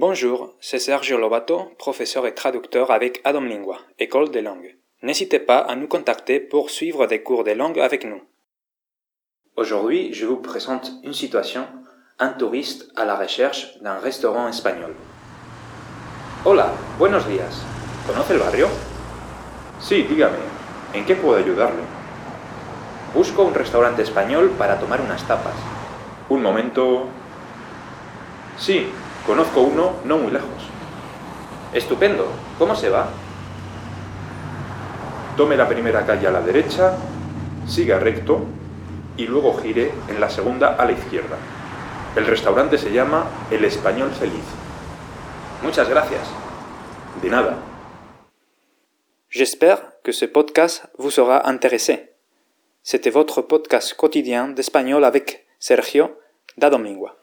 Bonjour, c'est Sergio Lobato, professeur et traducteur avec Adam Lingua, École des langues. N'hésitez pas à nous contacter pour suivre des cours de langue avec nous. Aujourd'hui, je vous présente une situation, un touriste à la recherche d'un restaurant espagnol. Hola, buenos días. ¿Conoce el barrio? Sí, dígame, ¿en qué puedo ayudarle? Busco un restaurante español para tomar unas tapas. Un momento. Sí, conozco uno no muy lejos. Estupendo. ¿Cómo se va? Tome la primera calle a la derecha, siga recto y luego gire en la segunda a la izquierda. El restaurante se llama El Español Feliz. Muchas gracias. De nada. J'espère que ce podcast vous sera intéressé. C'était votre podcast quotidien d'espagnol avec Sergio da Domingua.